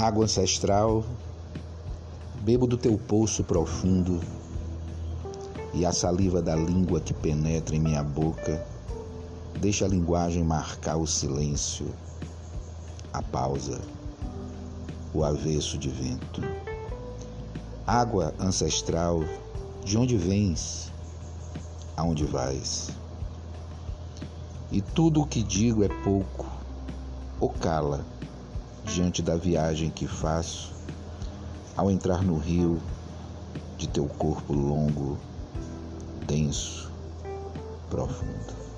Água ancestral, bebo do teu poço profundo e a saliva da língua que penetra em minha boca deixa a linguagem marcar o silêncio, a pausa, o avesso de vento. Água ancestral, de onde vens, aonde vais? E tudo o que digo é pouco, ou cala diante da viagem que faço ao entrar no rio de teu corpo longo, denso, profundo.